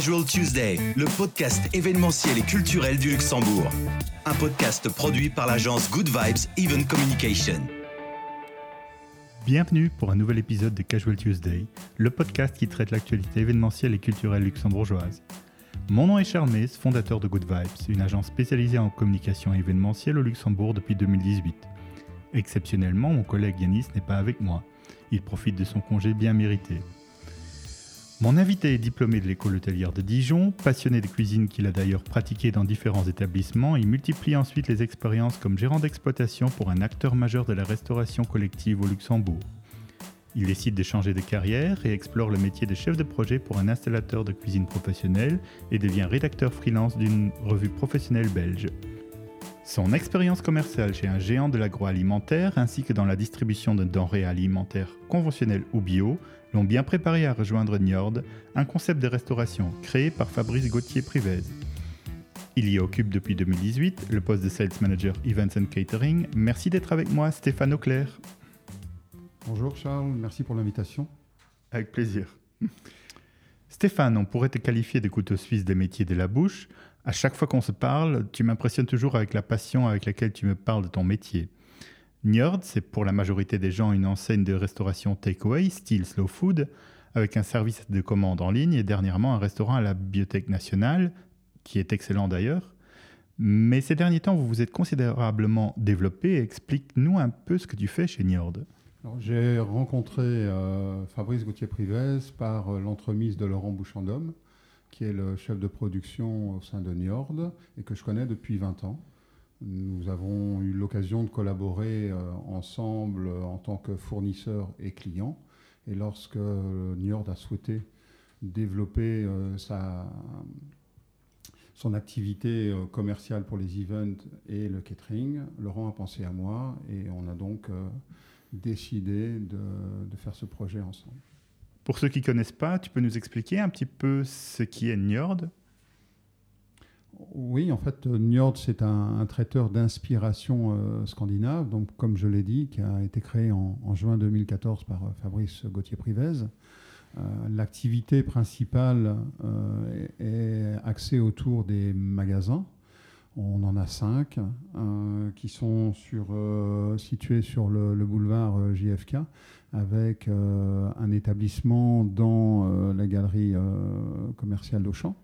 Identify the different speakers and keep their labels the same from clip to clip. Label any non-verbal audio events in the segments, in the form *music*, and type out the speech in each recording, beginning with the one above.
Speaker 1: Casual Tuesday, le podcast événementiel et culturel du Luxembourg. Un podcast produit par l'agence Good Vibes Event Communication.
Speaker 2: Bienvenue pour un nouvel épisode de Casual Tuesday, le podcast qui traite l'actualité événementielle et culturelle luxembourgeoise. Mon nom est Charles Mees, fondateur de Good Vibes, une agence spécialisée en communication événementielle au Luxembourg depuis 2018. Exceptionnellement, mon collègue Yanis n'est pas avec moi. Il profite de son congé bien mérité. Mon invité est diplômé de l'école hôtelière de Dijon, passionné de cuisine qu'il a d'ailleurs pratiqué dans différents établissements et multiplie ensuite les expériences comme gérant d'exploitation pour un acteur majeur de la restauration collective au Luxembourg. Il décide de changer de carrière et explore le métier de chef de projet pour un installateur de cuisine professionnelle et devient rédacteur freelance d'une revue professionnelle belge. Son expérience commerciale chez un géant de l'agroalimentaire ainsi que dans la distribution de denrées alimentaires conventionnelles ou bio l'ont bien préparé à rejoindre Njord, un concept de restauration créé par Fabrice Gauthier-Privez. Il y occupe depuis 2018 le poste de Sales Manager Events and Catering. Merci d'être avec moi, Stéphane Auclair.
Speaker 3: Bonjour Charles, merci pour l'invitation.
Speaker 2: Avec plaisir. Stéphane, on pourrait te qualifier de couteau suisse des métiers de la bouche. À chaque fois qu'on se parle, tu m'impressionnes toujours avec la passion avec laquelle tu me parles de ton métier. Njord, c'est pour la majorité des gens une enseigne de restauration takeaway, style slow food, avec un service de commande en ligne et dernièrement un restaurant à la Bibliothèque nationale, qui est excellent d'ailleurs. Mais ces derniers temps, vous vous êtes considérablement développé. Explique-nous un peu ce que tu fais chez Njord.
Speaker 3: J'ai rencontré euh, Fabrice Gauthier-Privez par euh, l'entremise de Laurent Bouchandom, qui est le chef de production au sein de Njord et que je connais depuis 20 ans. Nous avons eu l'occasion de collaborer euh, ensemble en tant que fournisseur et client. Et lorsque Njord a souhaité développer euh, sa, son activité euh, commerciale pour les events et le catering, Laurent a pensé à moi et on a donc décidé de, de faire ce projet ensemble.
Speaker 2: Pour ceux qui ne connaissent pas, tu peux nous expliquer un petit peu ce qui est Njord
Speaker 3: oui, en fait, Njord, c'est un, traiteur d'inspiration euh, scandinave, donc comme je l'ai dit, qui a été créé en, juin 2014 par euh, Fabrice Gauthier-Privez. Euh, l'activité principale est axée autour des magasins. On en a cinq qui sont situés sur le, le boulevard JFK, avec un établissement dans la galerie commerciale d'Auchan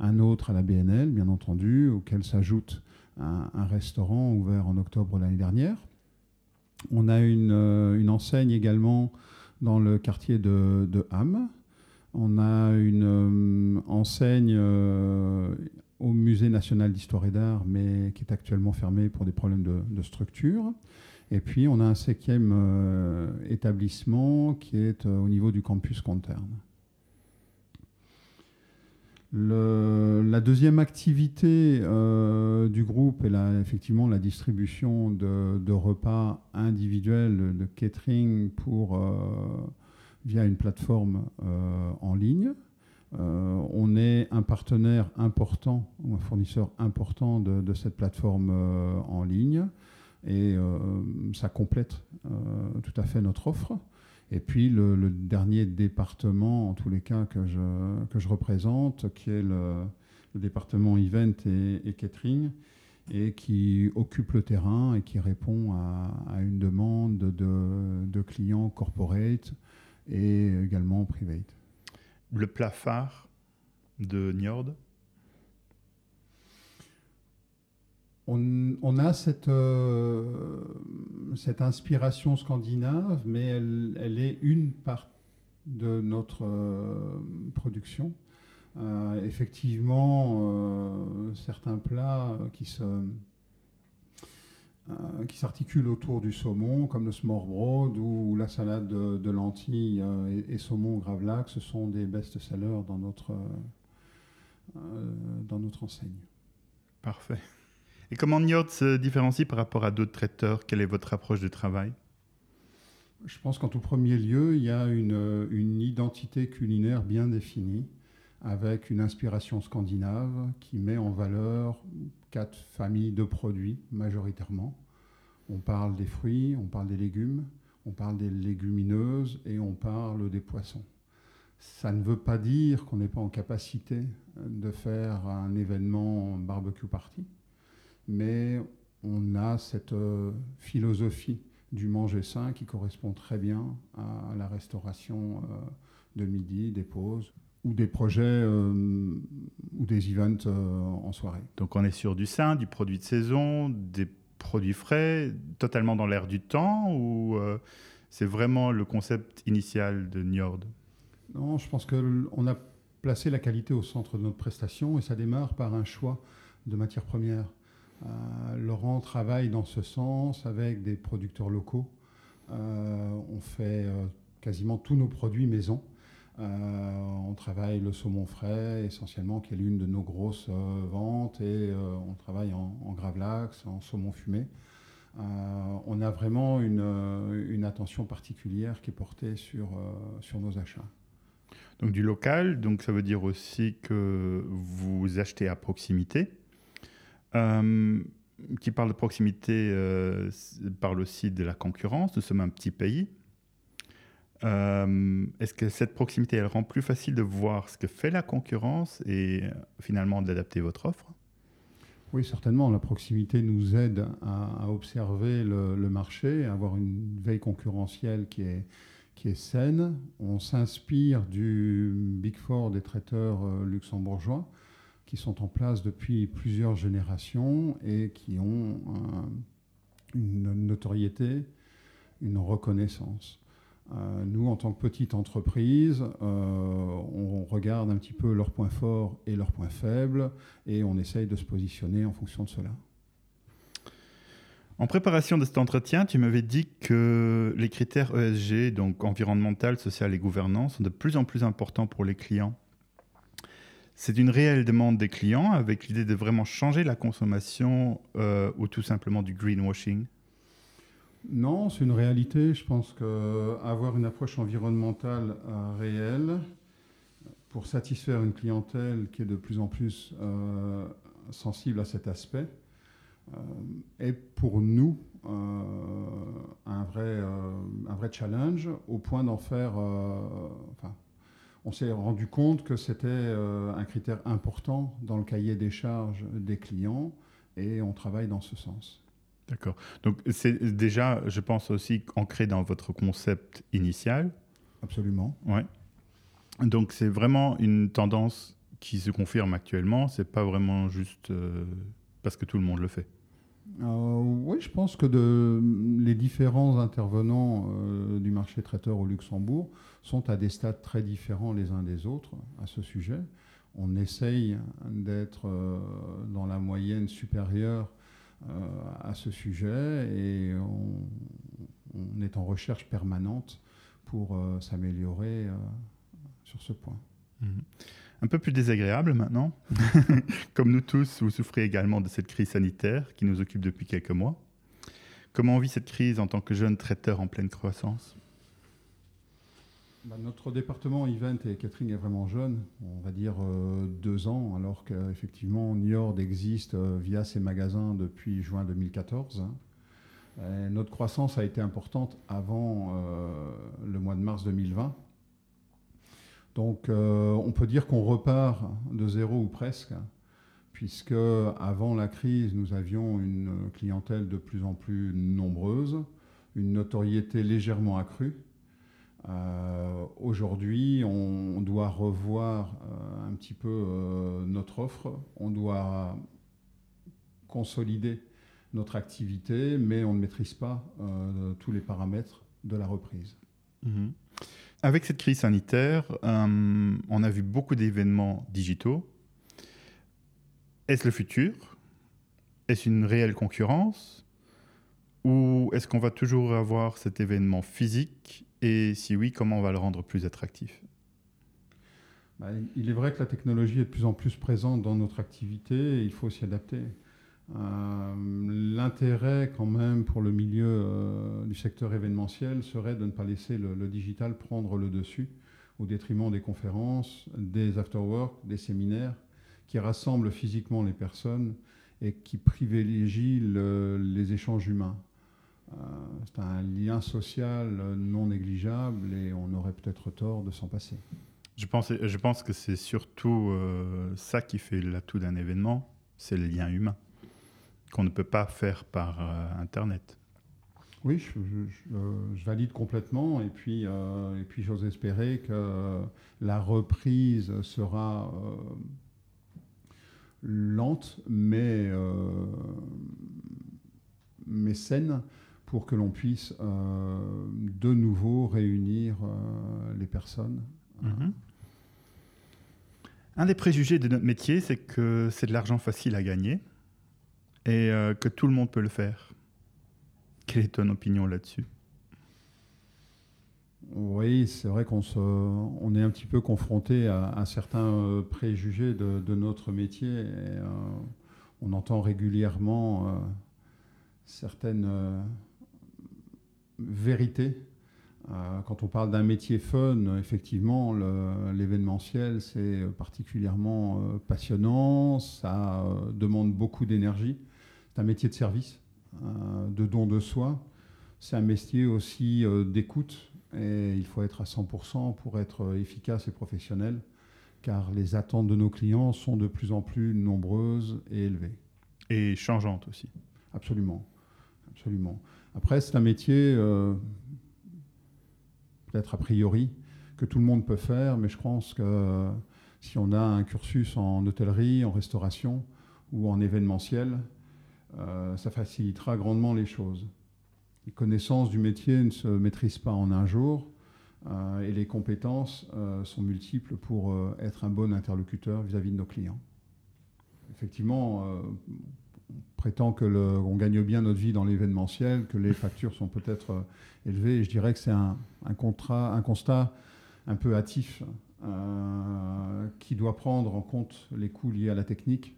Speaker 3: un autre à la BNL, bien entendu, auquel s'ajoute un, restaurant ouvert en octobre l'année dernière. On a une, euh, enseigne également dans le quartier de, Ham. On a une euh, enseigne euh, au Musée national d'histoire et d'art, mais qui est actuellement fermée pour des problèmes de, structure. Et puis, on a un cinquième établissement qui est au niveau du campus Conterne la deuxième activité euh, du groupe est effectivement la distribution de, repas individuels, de catering pour, euh, via une plateforme euh, en ligne. on est un partenaire important, un fournisseur important de cette plateforme en ligne et ça complète tout à fait notre offre. Et puis le, dernier département, en tous les cas, que je, que je représente, qui est le, département event et, catering, et qui occupe le terrain et qui répond à, une demande de, de, clients corporate et également private.
Speaker 2: Le plat phare de Njord
Speaker 3: on, a cette, euh, cette inspiration scandinave, mais elle, est une part de notre euh, production. Euh, effectivement, certains plats qui s'articulent autour du saumon, comme le smorbrod ou la salade de, lentilles et, saumon gravlax, ce sont des best-sellers dans dans notre enseigne.
Speaker 2: Parfait. Et comment Njord se différencie par rapport à d'autres traiteurs? Quelle est votre approche du travail?
Speaker 3: Je pense qu'en tout premier lieu, il y a une, une, identité culinaire bien définie, avec une inspiration scandinave qui met en valeur quatre familles de produits majoritairement. On parle des fruits, on parle des légumes, on parle des légumineuses et on parle des poissons. Ça ne veut pas dire qu'on n'est pas en capacité de faire un événement barbecue party, mais on a cette euh, philosophie du manger sain qui correspond très bien à la restauration euh, de midi, des pauses ou des projets euh, ou des events en soirée.
Speaker 2: Donc on est sur du sain, du produit de saison, des produits frais, totalement dans l'air du temps ou c'est vraiment le concept initial de Njord?
Speaker 3: Non, je pense qu'on a placé la qualité au centre de notre prestation et ça démarre par un choix de matières premières. Euh, Laurent travaille dans ce sens avec des producteurs locaux. Euh, on fait euh, quasiment tous nos produits maison. on travaille le saumon frais essentiellement, qui est l'une de nos grosses ventes, et on travaille en, en, gravlax, en saumon fumé. on a vraiment une, une, attention particulière qui est portée sur, sur nos achats.
Speaker 2: Donc du local, donc ça veut dire aussi que vous achetez à proximité. Euh, qui parle de proximité euh, parle aussi de la concurrence. Nous sommes un petit pays. Euh, est-ce que cette proximité, elle rend plus facile de voir ce que fait la concurrence et finalement d'adapter votre offre?
Speaker 3: Oui, certainement. La proximité nous aide à, observer le, marché, à avoir une veille concurrentielle qui est, qui est saine. On s'inspire du Big Four des traiteurs luxembourgeois qui sont en place depuis plusieurs générations et qui ont une notoriété, une reconnaissance. Euh, nous, en tant que petite entreprise, euh, on regarde un petit peu leurs points forts et leurs points faibles et on essaye de se positionner en fonction de cela.
Speaker 2: En préparation de cet entretien, tu m'avais dit que les critères ESG, donc environnemental, social et gouvernance, sont de plus en plus importants pour les clients. C'est une réelle demande des clients avec l'idée de vraiment changer la consommation euh, ou tout simplement du greenwashing?
Speaker 3: Non, c'est une réalité. Je pense qu'avoir une approche environnementale euh, réelle pour satisfaire une clientèle qui est de plus en plus euh, sensible à cet aspect est pour nous un, vrai, un vrai challenge au point d'en faire, on s'est rendu compte que c'était euh, un critère important dans le cahier des charges des clients et on travaille dans ce sens.
Speaker 2: D'accord. Donc c'est déjà, je pense aussi ancré dans votre concept initial.
Speaker 3: Absolument.
Speaker 2: Ouais. Donc c'est vraiment une tendance qui se confirme actuellement. C'est pas vraiment juste euh, parce que tout le monde le fait.
Speaker 3: Euh, oui, je pense que les différents intervenants euh, du marché traiteur au Luxembourg sont à des stades très différents les uns des autres à ce sujet. On essaye d'être euh, dans la moyenne supérieure à ce sujet et on, est en recherche permanente pour s'améliorer sur ce point.
Speaker 2: Mmh un peu plus désagréable maintenant. *laughs* Comme nous tous, vous souffrez également de cette crise sanitaire qui nous occupe depuis quelques mois. Comment on vit cette crise en tant que jeune traiteur en pleine croissance?
Speaker 3: Bah, Notre département Event et Catherine est vraiment jeune, on va dire euh, deux ans, alors qu'effectivement Niord existe euh, via ses magasins depuis juin 2014. notre croissance a été importante avant euh, le mois de mars 2020 donc euh, on peut dire qu'on repart de zéro ou presque, puisque avant la crise, nous avions une clientèle de plus en plus nombreuse, une notoriété légèrement accrue. Euh, aujourd'hui, on, doit revoir euh, un petit peu notre offre, on doit consolider notre activité, mais on ne maîtrise pas tous les paramètres de la reprise.
Speaker 2: Mmh. Avec cette crise sanitaire, euh, on a vu beaucoup d'événements digitaux. Est-ce le futur? Est-ce une réelle concurrence? Ou est-ce qu'on va toujours avoir cet événement physique? Et si oui, comment on va le rendre plus attractif?
Speaker 3: Bah, Il est vrai que la technologie est de plus en plus présente dans notre activité et il faut s'y adapter. Euh, l'intérêt quand même pour le milieu euh, du secteur événementiel serait de ne pas laisser le, digital prendre le dessus au détriment des conférences, des afterwork, des séminaires qui rassemblent physiquement les personnes et qui privilégient les échanges humains. Euh, c'est un lien social non négligeable et on aurait peut-être tort de s'en passer.
Speaker 2: Je pense, je pense que c'est surtout ça qui fait l'atout d'un événement, c'est le lien humain, qu'on ne peut pas faire par Internet.
Speaker 3: Oui, je, valide complètement. Et puis, et puis j'ose espérer que la reprise sera lente, mais, euh, mais saine, pour que l'on puisse euh, de nouveau réunir euh, les personnes.
Speaker 2: Mhm. Un des préjugés de notre métier, c'est que c'est de l'argent facile à gagner et que tout le monde peut le faire. Quelle est ton opinion là-dessus?
Speaker 3: Oui, c'est vrai qu'on on est un petit peu confronté à, certains euh, préjugés de, notre métier. Euh, on entend régulièrement euh, certaines vérités. quand on parle d'un métier fun, effectivement, l'événementiel, c'est particulièrement passionnant, ça demande beaucoup d'énergie. C'est un métier de service, de don de soi. C'est un métier aussi d'écoute et il faut être à 100% pour être efficace et professionnel, car les attentes de nos clients sont de plus en plus nombreuses et élevées.
Speaker 2: Et changeantes aussi.
Speaker 3: Absolument. Absolument. Après, c'est un métier, euh, peut-être a priori, que tout le monde peut faire, mais je pense que si on a un cursus en hôtellerie, en restauration ou en événementiel, euh, ça facilitera grandement les choses. Les connaissances du métier ne se maîtrisent pas en un jour euh, et les compétences euh, sont multiples pour être un bon interlocuteur vis-à-vis de nos clients. Effectivement, on prétend que on gagne bien notre vie dans l'événementiel, que les factures sont peut-être élevées. Et je dirais que c'est un, un constat un peu hâtif qui doit prendre en compte les coûts liés à la technique,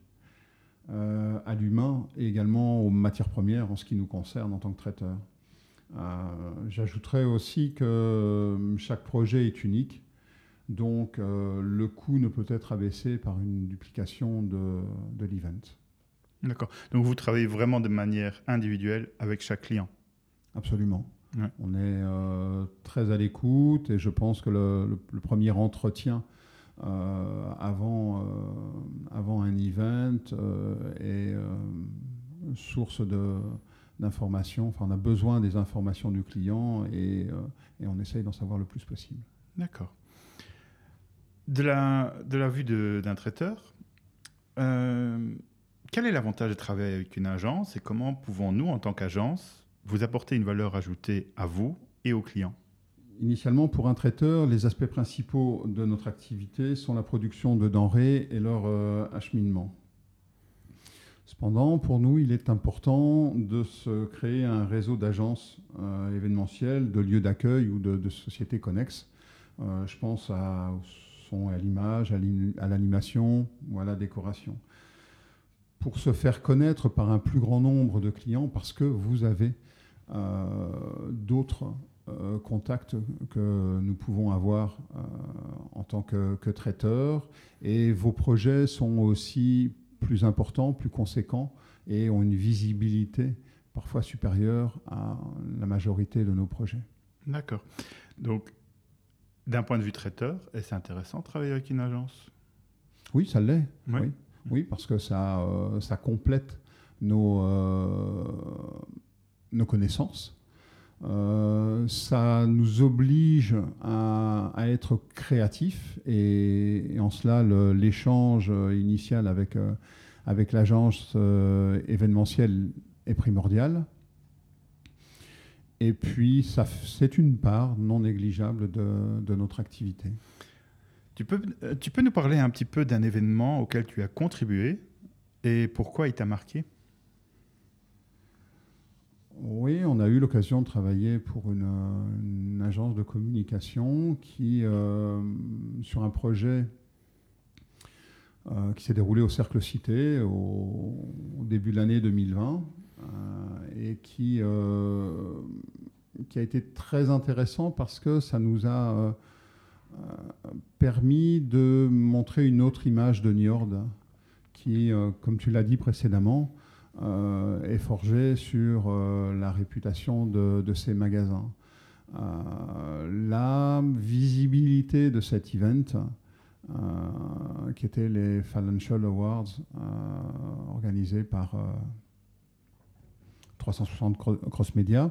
Speaker 3: à l'humain et également aux matières premières en ce qui nous concerne en tant que traiteur. Euh, j'ajouterais aussi que euh, chaque projet est unique, donc euh, le coût ne peut être abaissé par une duplication de, de l'event.
Speaker 2: D'accord. Donc vous travaillez vraiment de manière individuelle avec chaque client?
Speaker 3: Absolument. On est très à l'écoute et je pense que le, le, premier entretien avant, avant un event est source de, d'informations. Enfin, on a besoin des informations du client et, euh, et on essaye d'en savoir le plus possible.
Speaker 2: D'accord. De la, de la vue d'un traiteur, euh, quel est l'avantage de travailler avec une agence et comment pouvons-nous, en tant qu'agence, vous apporter une valeur ajoutée à vous et aux clients
Speaker 3: Initialement, pour un traiteur, les aspects principaux de notre activité sont la production de denrées et leur euh, acheminement. Cependant, pour nous, il est important de se créer un réseau d'agences euh, événementielles, de lieux d'accueil ou de, sociétés connexes. Euh, je pense à, au son et à l'image, à l'animation ou à la décoration. Pour se faire connaître par un plus grand nombre de clients, parce que vous avez d'autres contacts que nous pouvons avoir en tant que, que traiteurs, et vos projets sont aussi plus importants, plus conséquents et ont une visibilité parfois supérieure à la majorité de nos projets.
Speaker 2: D'accord. Donc, d'un point de vue traiteur, est-ce intéressant de travailler avec une agence?
Speaker 3: Oui, ça l'est. Oui. oui. parce que ça, euh, ça complète nos, euh, nos connaissances. Euh, ça nous oblige à, être créatifs et, en cela l'échange initial avec, euh, avec l'agence euh, événementielle est primordial. Et puis c'est une part non négligeable de, de, notre activité.
Speaker 2: Tu peux, tu peux nous parler un petit peu d'un événement auquel tu as contribué et pourquoi il t'a marqué?
Speaker 3: Oui, on a eu l'occasion de travailler pour une, agence de communication qui, euh, sur un projet euh, qui s'est déroulé au Cercle Cité au, début de l'année 2020 euh, et qui, a été très intéressant parce que ça nous a permis de montrer une autre image de Niord qui, comme tu l'as dit précédemment, est forgé sur euh, la réputation de, ces magasins. Euh, la visibilité de cet event, qui était les Financial Awards organisés par 360 Cross Media,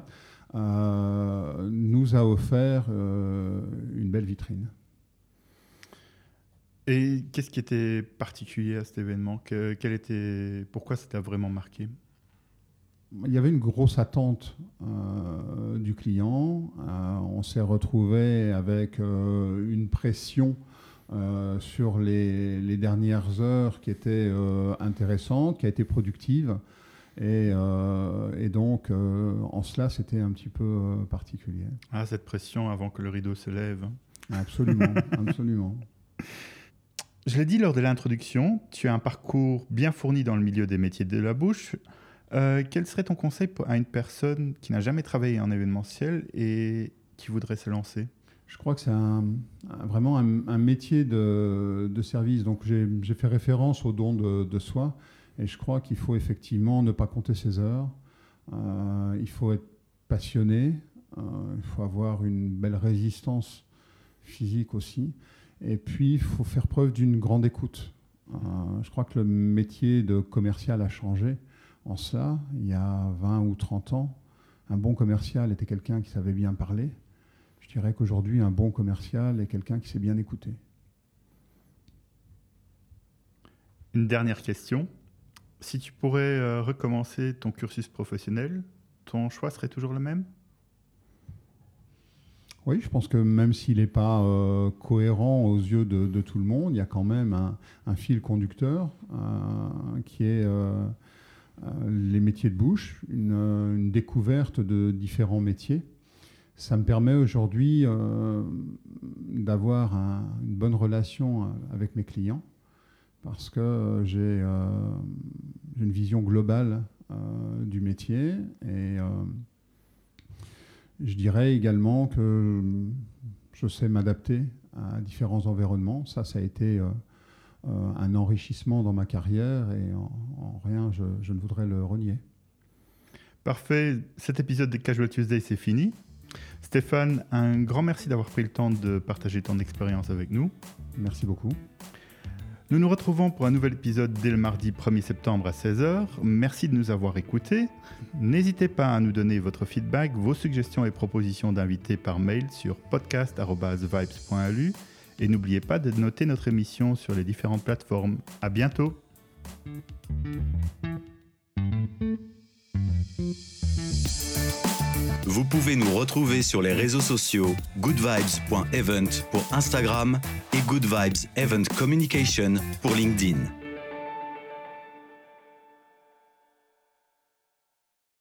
Speaker 3: nous a offert une belle vitrine.
Speaker 2: Et qu'est-ce qui était particulier à cet événement quel était, Pourquoi ça t'a vraiment marqué?
Speaker 3: Il y avait une grosse attente euh, du client. Euh, on s'est retrouvé avec euh, une pression sur les, dernières heures qui était intéressante, qui a été productive. Et, et donc, en cela, c'était un petit peu particulier.
Speaker 2: Ah, cette pression avant que le rideau se lève.
Speaker 3: Absolument, *laughs* absolument.
Speaker 2: Je l'ai dit lors de l'introduction, tu as un parcours bien fourni dans le milieu des métiers de la bouche. Euh, quel serait ton conseil à une personne qui n'a jamais travaillé en événementiel et qui voudrait se lancer?
Speaker 3: Je crois que c'est vraiment un, métier de, service. Donc j'ai fait référence au don de, soi et je crois qu'il faut effectivement ne pas compter ses heures. Euh, il faut être passionné, euh, il faut avoir une belle résistance physique aussi. Et puis, il faut faire preuve d'une grande écoute. Euh, je crois que le métier de commercial a changé en cela. Il y a 20 ou 30 ans, un bon commercial était quelqu'un qui savait bien parler. Je dirais qu'aujourd'hui, un bon commercial est quelqu'un qui sait bien écouter.
Speaker 2: Une dernière question. Si tu pourrais euh, recommencer ton cursus professionnel, ton choix serait toujours le même?
Speaker 3: Oui, je pense que même s'il n'est pas euh, cohérent aux yeux de, tout le monde, il y a quand même un, fil conducteur euh, qui est euh, les métiers de bouche, une, découverte de différents métiers. Ça me permet aujourd'hui d'avoir une bonne relation avec mes clients parce que j'ai une vision globale du métier et je dirais également que je sais m'adapter à différents environnements. Ça, ça a été euh, euh, un enrichissement dans ma carrière et en, rien, je, ne voudrais le renier.
Speaker 2: Parfait. Cet épisode de Casual Tuesday, c'est fini. Stéphane, un grand merci d'avoir pris le temps de partager ton expérience avec nous.
Speaker 3: Merci beaucoup.
Speaker 2: Nous nous retrouvons pour un nouvel épisode dès le mardi 1er septembre à 16h. Merci de nous avoir écoutés. N'hésitez pas à nous donner votre feedback, vos suggestions et propositions d'invités par mail sur podcast.vibes.lu et n'oubliez pas de noter notre émission sur les différentes plateformes. À bientôt!
Speaker 1: Vous pouvez nous retrouver sur les réseaux sociaux goodvibes.event pour Instagram et Good Vibes Event Communication pour LinkedIn.